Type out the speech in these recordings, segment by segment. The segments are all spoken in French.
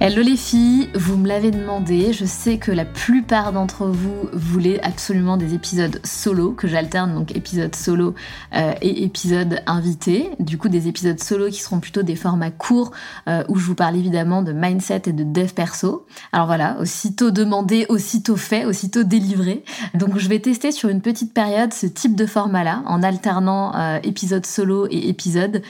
Hello les filles, vous me l'avez demandé, je sais que la plupart d'entre vous voulaient absolument des épisodes solo, que j'alterne donc épisode solo euh, et épisode invité, du coup des épisodes solo qui seront plutôt des formats courts euh, où je vous parle évidemment de mindset et de dev perso. Alors voilà, aussitôt demandé, aussitôt fait, aussitôt délivré. Donc je vais tester sur une petite période ce type de format-là en alternant euh, épisode solo et épisode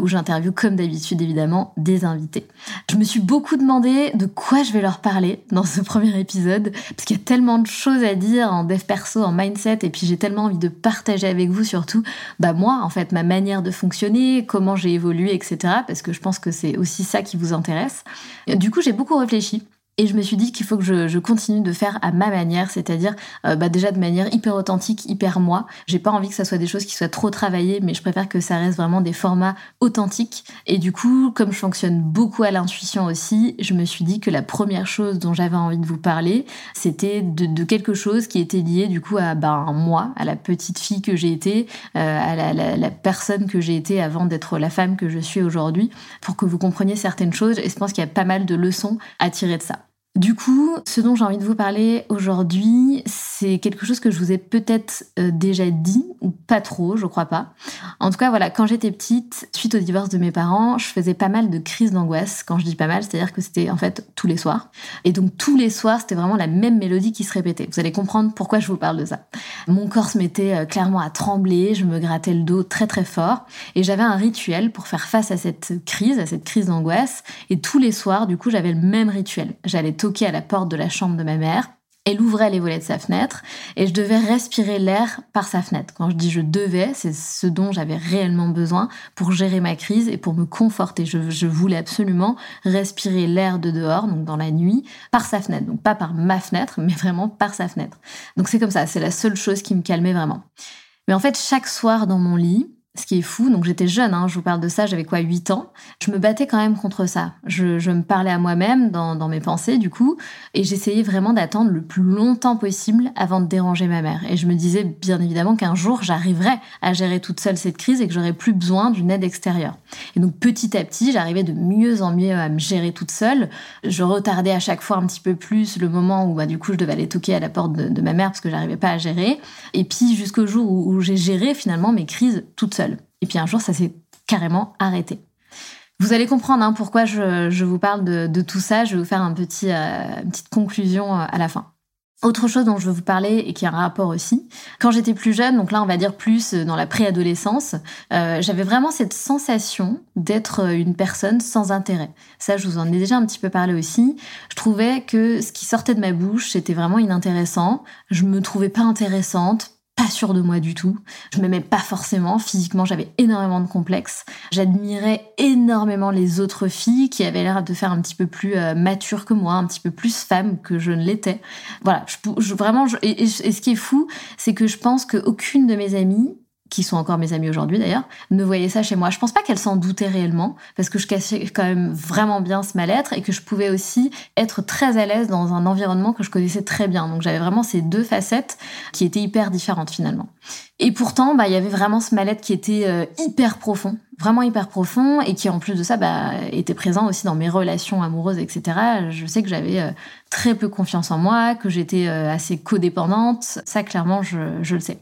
où j'interviewe comme d'habitude évidemment des invités. Je me suis beaucoup demandé de quoi je vais leur parler dans ce premier épisode, parce qu'il y a tellement de choses à dire en dev perso, en mindset, et puis j'ai tellement envie de partager avec vous surtout, bah moi, en fait, ma manière de fonctionner, comment j'ai évolué, etc., parce que je pense que c'est aussi ça qui vous intéresse. Du coup, j'ai beaucoup réfléchi. Et je me suis dit qu'il faut que je, continue de faire à ma manière, c'est-à-dire euh, bah déjà de manière hyper authentique, hyper moi. J'ai pas envie que ça soit des choses qui soient trop travaillées, mais je préfère que ça reste vraiment des formats authentiques. Et du coup, comme je fonctionne beaucoup à l'intuition aussi, je me suis dit que la première chose dont j'avais envie de vous parler, c'était de, quelque chose qui était lié du coup à ben, moi, à la petite fille que j'ai été, euh, à la, la personne que j'ai été avant d'être la femme que je suis aujourd'hui, pour que vous compreniez certaines choses. Et je pense qu'il y a pas mal de leçons à tirer de ça. Du coup, ce dont j'ai envie de vous parler aujourd'hui, c'est quelque chose que je vous ai peut-être euh, déjà dit, ou pas trop, je crois pas. En tout cas, voilà, quand j'étais petite, suite au divorce de mes parents, je faisais pas mal de crises d'angoisse. Quand je dis pas mal, c'est-à-dire que c'était en fait tous les soirs. Et donc tous les soirs, c'était vraiment la même mélodie qui se répétait. Vous allez comprendre pourquoi je vous parle de ça. Mon corps se mettait euh, clairement à trembler, je me grattais le dos très très fort, et j'avais un rituel pour faire face à cette crise, à cette crise d'angoisse. Et tous les soirs, du coup, j'avais le même rituel. J'allais à la porte de la chambre de ma mère. Elle ouvrait les volets de sa fenêtre et je devais respirer l'air par sa fenêtre. Quand je dis je devais, c'est ce dont j'avais réellement besoin pour gérer ma crise et pour me conforter. Je, voulais absolument respirer l'air de dehors, donc dans la nuit, par sa fenêtre. Donc pas par ma fenêtre, mais vraiment par sa fenêtre. Donc c'est comme ça, c'est la seule chose qui me calmait vraiment. Mais en fait, chaque soir dans mon lit, ce qui est fou, donc j'étais jeune, hein, je vous parle de ça, j'avais quoi, 8 ans. Je me battais quand même contre ça. Je, me parlais à moi-même dans, mes pensées, du coup, et j'essayais vraiment d'attendre le plus longtemps possible avant de déranger ma mère. Et je me disais bien évidemment qu'un jour, j'arriverais à gérer toute seule cette crise et que j'aurais plus besoin d'une aide extérieure. Et donc petit à petit, j'arrivais de mieux en mieux à me gérer toute seule. Je retardais à chaque fois un petit peu plus le moment où, bah, du coup, je devais aller toquer à la porte de, de ma mère parce que j'arrivais pas à gérer. Et puis jusqu'au jour où, où j'ai géré finalement mes crises toute seule. Et puis un jour, ça s'est carrément arrêté. Vous allez comprendre hein, pourquoi je, vous parle de, tout ça. Je vais vous faire euh, une petite conclusion euh, à la fin. Autre chose dont je veux vous parler et qui a un rapport aussi, quand j'étais plus jeune, donc là on va dire plus dans la préadolescence, euh, j'avais vraiment cette sensation d'être une personne sans intérêt. Ça, je vous en ai déjà un petit peu parlé aussi. Je trouvais que ce qui sortait de ma bouche, c'était vraiment inintéressant. Je me trouvais pas intéressante, pas sûre de moi du tout. Je m'aimais pas forcément. Physiquement, j'avais énormément de complexes. J'admirais énormément les autres filles qui avaient l'air de faire un petit peu plus euh, mature que moi, un petit peu plus femme que je ne l'étais. Voilà, je, vraiment. et, ce qui est fou, c'est que je pense qu'aucune de mes amies qui sont encore mes amis aujourd'hui d'ailleurs, ne voyaient ça chez moi. Je pense pas qu'elles s'en doutaient réellement, parce que je cachais quand même vraiment bien ce mal-être et que je pouvais aussi être très à l'aise dans un environnement que je connaissais très bien. Donc j'avais vraiment ces deux facettes qui étaient hyper différentes finalement. Et pourtant, bah, il y avait vraiment ce mal-être qui était euh, hyper profond, vraiment hyper profond, et qui en plus de ça, bah, était présent aussi dans mes relations amoureuses, etc. Je sais que j'avais euh, très peu confiance en moi, que j'étais euh, assez codépendante. Ça, clairement, je, le sais.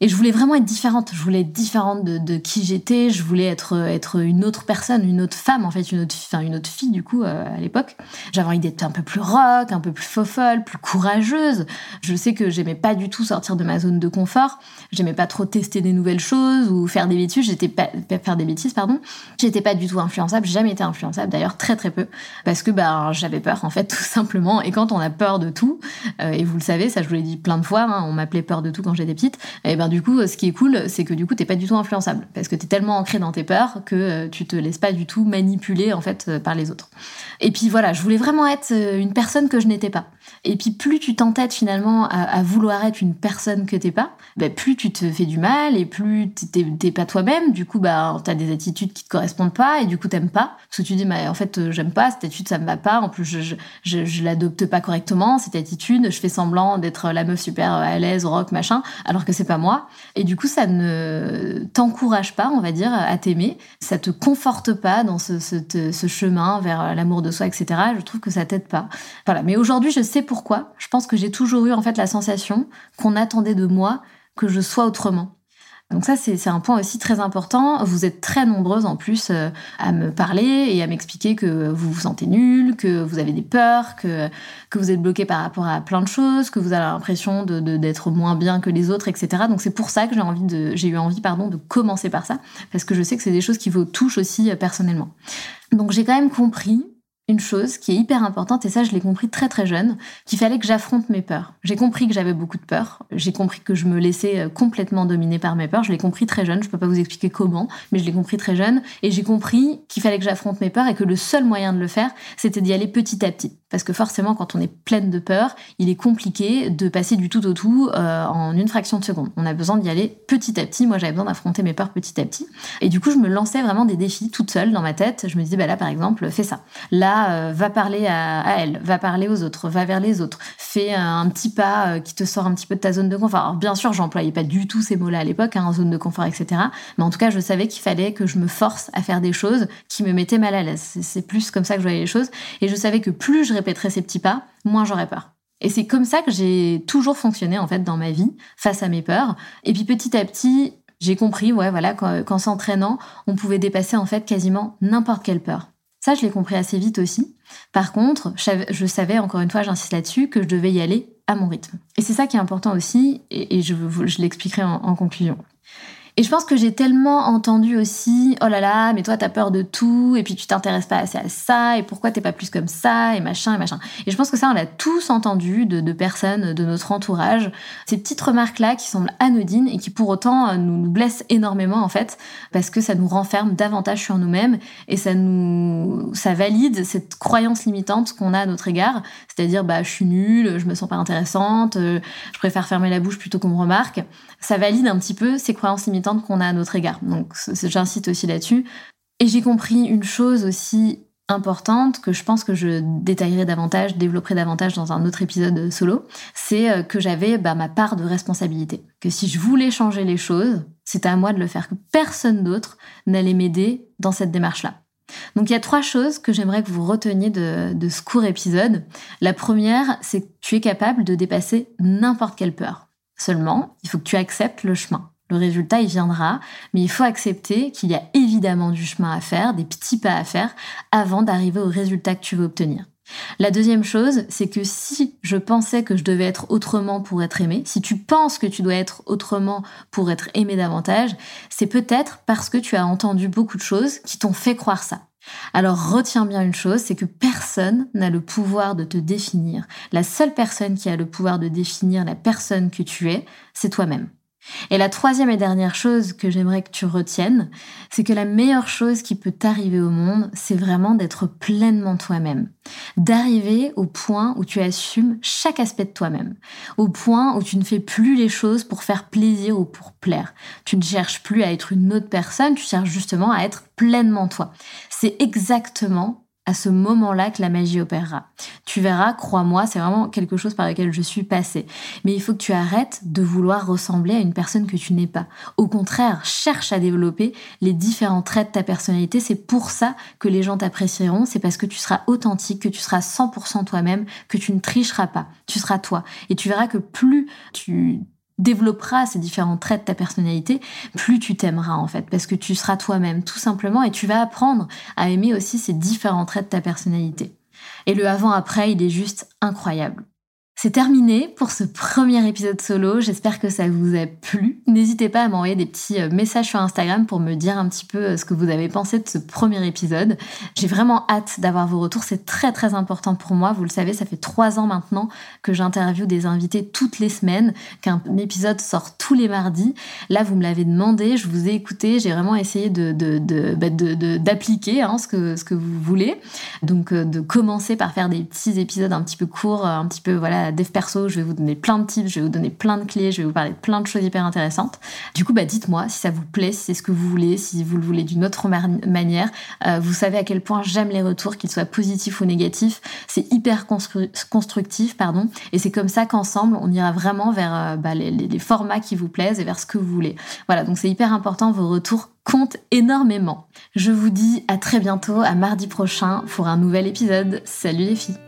Et je voulais vraiment être différente. Je voulais être différente de, qui j'étais. Je voulais être une autre personne, une autre femme en fait, une autre, une autre fille du coup à l'époque. J'avais envie d'être un peu plus rock, un peu plus fofolle, plus courageuse. Je sais que j'aimais pas du tout sortir de ma zone de confort. J'aimais pas trop tester des nouvelles choses ou faire des bêtises. J'étais pas faire des pardon. J'étais pas du tout influençable. Jamais été influençable, d'ailleurs très très peu, parce que bah j'avais peur en fait tout simplement. Et quand on a peur de tout, euh, et vous le savez, ça je vous l'ai dit plein de fois, hein, on m'appelait peur de tout quand j'étais petite. Et ben du coup, ce qui est cool, c'est que du coup t'es pas du tout influençable, parce que t'es tellement ancré dans tes peurs que euh, tu te laisses pas du tout manipuler en fait euh, par les autres. Et puis voilà, je voulais vraiment être une personne que je n'étais pas. Et puis plus tu t'entêtes finalement à, vouloir être une personne que t'es pas, bah, plus tu te fais du mal et plus t'es pas toi-même. Du coup, bah t'as des attitudes qui te correspondent pas et du coup t'aimes pas parce que tu dis, mais en fait euh, j'aime pas cette attitude, ça me va pas. En plus, je je, je, l'adopte pas correctement cette attitude. Je fais semblant d'être la meuf super à l'aise, rock, machin, alors que c'est pas moi. Et du coup, ça ne t'encourage pas, on va dire, à t'aimer. Ça te conforte pas dans ce, ce, ce chemin vers l'amour de soi, etc. Je trouve que ça t'aide pas. Voilà. Mais aujourd'hui, je sais pourquoi. Je pense que j'ai toujours eu en fait la sensation qu'on attendait de moi que je sois autrement. Donc ça, c'est un point aussi très important. Vous êtes très nombreuses en plus euh, à me parler et à m'expliquer que vous vous sentez nul, que vous avez des peurs, que, que vous êtes bloqué par rapport à plein de choses, que vous avez l'impression d'être de, d'être moins bien que les autres, etc. Donc c'est pour ça que j'ai envie de, j'ai eu envie, pardon, de commencer par ça, parce que je sais que c'est des choses qui vous touchent aussi euh, personnellement. Donc j'ai quand même compris une chose qui est hyper importante, et ça je l'ai compris très très jeune, qu'il fallait que j'affronte mes peurs. J'ai compris que j'avais beaucoup de peurs, j'ai compris que je me laissais euh, complètement dominer par mes peurs, je l'ai compris très jeune, je peux pas vous expliquer comment, mais je l'ai compris très jeune, et j'ai compris qu'il fallait que j'affronte mes peurs et que le seul moyen de le faire, c'était d'y aller petit à petit. Parce que forcément, quand on est pleine de peur, il est compliqué de passer du tout au tout euh, en une fraction de seconde. On a besoin d'y aller petit à petit. Moi, j'avais besoin d'affronter mes peurs petit à petit. Et du coup, je me lançais vraiment des défis toute seule dans ma tête. Je me disais, bah là, par exemple, fais ça. Là, euh, va parler à, elle, va parler aux autres, va vers les autres. Fais un petit pas euh, qui te sort un petit peu de ta zone de confort. Alors, bien sûr, j'employais pas du tout ces mots-là à l'époque, hein, zone de confort, etc. Mais en tout cas, je savais qu'il fallait que je me force à faire des choses qui me mettaient mal à l'aise. C'est plus comme ça que je voyais les choses. Et je savais que plus je répéterais ces petits pas, moins j'aurais peur. Et c'est comme ça que j'ai toujours fonctionné en fait dans ma vie face à mes peurs. Et puis petit à petit, j'ai compris, ouais, voilà, qu'en s'entraînant, on pouvait dépasser en fait quasiment n'importe quelle peur. Ça, je l'ai compris assez vite aussi. Par contre, je savais, encore une fois, j'insiste là-dessus, que je devais y aller à mon rythme. Et c'est ça qui est important aussi, et, je, je l'expliquerai en conclusion. Et je pense que j'ai tellement entendu aussi, oh là là, mais toi t'as peur de tout, et puis tu t'intéresses pas assez à ça, et pourquoi t'es pas plus comme ça, et machin, et machin. Et je pense que ça, on l'a tous entendu de, personnes de notre entourage. Ces petites remarques-là qui semblent anodines et qui pour autant euh, nous blessent énormément en fait, parce que ça nous renferme davantage sur nous-mêmes, et ça nous, ça valide cette croyance limitante qu'on a à notre égard, c'est-à-dire bah je suis nulle, je me sens pas intéressante, euh, je préfère fermer la bouche plutôt qu'on me remarque. Ça valide un petit peu ces croyances limitantes qu'on a à notre égard. Donc j'incite aussi là-dessus. Et j'ai compris une chose aussi importante que je pense que je détaillerai davantage, développerai davantage dans un autre épisode solo, c'est euh, que j'avais bah, ma part de responsabilité. Que si je voulais changer les choses, c'était à moi de le faire, que personne d'autre n'allait m'aider dans cette démarche-là. Donc il y a trois choses que j'aimerais que vous reteniez de, de ce court épisode. La première, c'est que tu es capable de dépasser n'importe quelle peur. Seulement, il faut que tu acceptes le chemin. Le résultat, il viendra, mais il faut accepter qu'il y a évidemment du chemin à faire, des petits pas à faire, avant d'arriver au résultat que tu veux obtenir. La deuxième chose, c'est que si je pensais que je devais être autrement pour être aimé, si tu penses que tu dois être autrement pour être aimé davantage, c'est peut-être parce que tu as entendu beaucoup de choses qui t'ont fait croire ça. Alors retiens bien une chose, c'est que personne n'a le pouvoir de te définir. La seule personne qui a le pouvoir de définir la personne que tu es, c'est toi-même. Et la troisième et dernière chose que j'aimerais que tu retiennes, c'est que la meilleure chose qui peut t'arriver au monde, c'est vraiment d'être pleinement toi-même. D'arriver au point où tu assumes chaque aspect de toi-même. Au point où tu ne fais plus les choses pour faire plaisir ou pour plaire. Tu ne cherches plus à être une autre personne, tu cherches justement à être pleinement toi. C'est exactement à ce moment-là que la magie opérera. Tu verras, crois-moi, c'est vraiment quelque chose par lequel je suis passée. Mais il faut que tu arrêtes de vouloir ressembler à une personne que tu n'es pas. Au contraire, cherche à développer les différents traits de ta personnalité. C'est pour ça que les gens t'apprécieront. C'est parce que tu seras authentique, que tu seras 100% toi-même, que tu ne tricheras pas. Tu seras toi. Et tu verras que plus tu développeras ces différents traits de ta personnalité, plus tu t'aimeras en fait, parce que tu seras toi-même tout simplement et tu vas apprendre à aimer aussi ces différents traits de ta personnalité. Et le avant-après, il est juste incroyable. C'est terminé pour ce premier épisode solo. J'espère que ça vous a plu. N'hésitez pas à m'envoyer des petits euh, messages sur Instagram pour me dire un petit peu euh, ce que vous avez pensé de ce premier épisode. J'ai vraiment hâte d'avoir vos retours. C'est très très important pour moi. Vous le savez, ça fait trois ans maintenant que j'interviewe des invités toutes les semaines, qu'un épisode sort tous les mardis. Là, vous me l'avez demandé, je vous ai écouté. J'ai vraiment essayé bah, d'appliquer hein, ce, que, ce que vous voulez. Donc, euh, de commencer par faire des petits épisodes un petit peu courts, un petit peu voilà dev perso, je vais vous donner plein de tips, je vais vous donner plein de clés, je vais vous parler de plein de choses hyper intéressantes. Du coup, bah, dites-moi si ça vous plaît, si c'est ce que vous voulez, si vous le voulez d'une autre manière. Euh, vous savez à quel point j'aime les retours, qu'ils soient positifs ou négatifs. C'est hyper constructif, pardon. Et c'est comme ça qu'ensemble, on ira vraiment vers euh, bah, les, les formats qui vous plaisent et vers ce que vous voulez. Voilà, donc c'est hyper important, vos retours comptent énormément. Je vous dis à très bientôt, à mardi prochain pour un nouvel épisode. Salut les filles